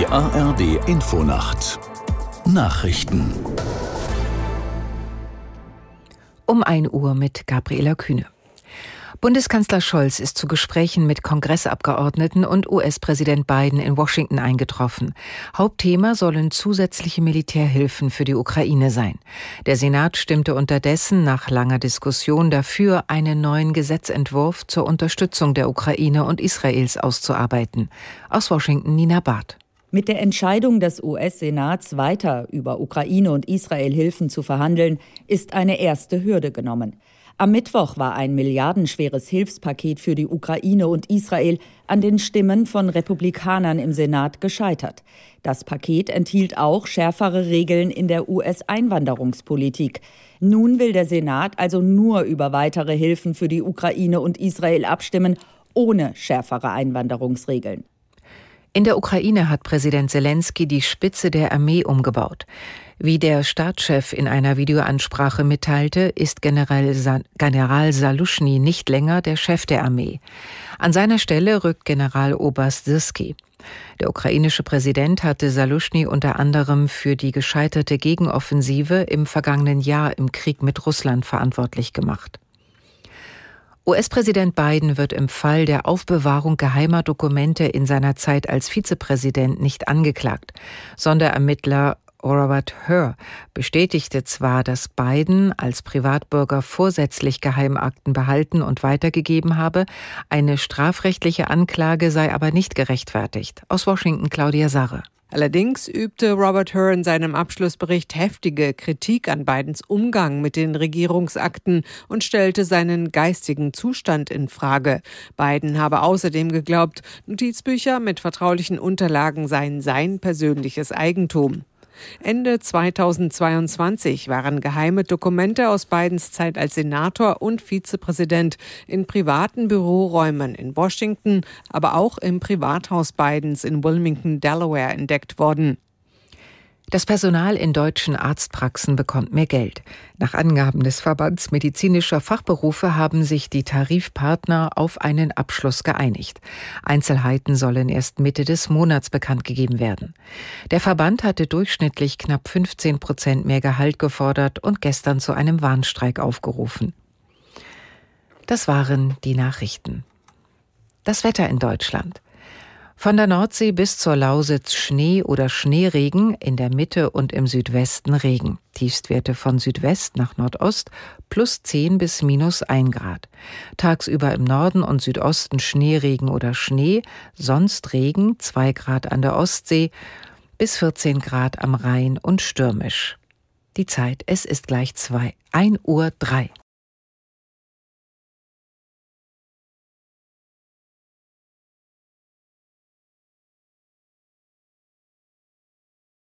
Die ARD Infonacht Nachrichten um 1 Uhr mit Gabriela Kühne. Bundeskanzler Scholz ist zu Gesprächen mit Kongressabgeordneten und US-Präsident Biden in Washington eingetroffen. Hauptthema sollen zusätzliche Militärhilfen für die Ukraine sein. Der Senat stimmte unterdessen nach langer Diskussion dafür, einen neuen Gesetzentwurf zur Unterstützung der Ukraine und Israels auszuarbeiten. Aus Washington Nina Barth. Mit der Entscheidung des US-Senats weiter über Ukraine und Israel Hilfen zu verhandeln, ist eine erste Hürde genommen. Am Mittwoch war ein milliardenschweres Hilfspaket für die Ukraine und Israel an den Stimmen von Republikanern im Senat gescheitert. Das Paket enthielt auch schärfere Regeln in der US-Einwanderungspolitik. Nun will der Senat also nur über weitere Hilfen für die Ukraine und Israel abstimmen, ohne schärfere Einwanderungsregeln. In der Ukraine hat Präsident Zelensky die Spitze der Armee umgebaut. Wie der Staatschef in einer Videoansprache mitteilte, ist General, Sa General Saluschny nicht länger der Chef der Armee. An seiner Stelle rückt Generaloberst Sirski. Der ukrainische Präsident hatte Saluschny unter anderem für die gescheiterte Gegenoffensive im vergangenen Jahr im Krieg mit Russland verantwortlich gemacht. US-Präsident Biden wird im Fall der Aufbewahrung geheimer Dokumente in seiner Zeit als Vizepräsident nicht angeklagt. Sonderermittler Robert Hur bestätigte zwar, dass Biden als Privatbürger vorsätzlich Geheimakten behalten und weitergegeben habe, eine strafrechtliche Anklage sei aber nicht gerechtfertigt. Aus Washington Claudia Sarre. Allerdings übte Robert Hur in seinem Abschlussbericht heftige Kritik an Bidens Umgang mit den Regierungsakten und stellte seinen geistigen Zustand in Frage. Biden habe außerdem geglaubt, Notizbücher mit vertraulichen Unterlagen seien sein persönliches Eigentum. Ende 2022 waren geheime Dokumente aus Bidens Zeit als Senator und Vizepräsident in privaten Büroräumen in Washington, aber auch im Privathaus Bidens in Wilmington, Delaware entdeckt worden. Das Personal in deutschen Arztpraxen bekommt mehr Geld. Nach Angaben des Verbands medizinischer Fachberufe haben sich die Tarifpartner auf einen Abschluss geeinigt. Einzelheiten sollen erst Mitte des Monats bekannt gegeben werden. Der Verband hatte durchschnittlich knapp 15 Prozent mehr Gehalt gefordert und gestern zu einem Warnstreik aufgerufen. Das waren die Nachrichten. Das Wetter in Deutschland. Von der Nordsee bis zur Lausitz Schnee oder Schneeregen, in der Mitte und im Südwesten Regen. Tiefstwerte von Südwest nach Nordost plus 10 bis minus 1 Grad. Tagsüber im Norden und Südosten Schneeregen oder Schnee, sonst Regen 2 Grad an der Ostsee bis 14 Grad am Rhein und stürmisch. Die Zeit, es ist gleich 2, 1 Uhr 3.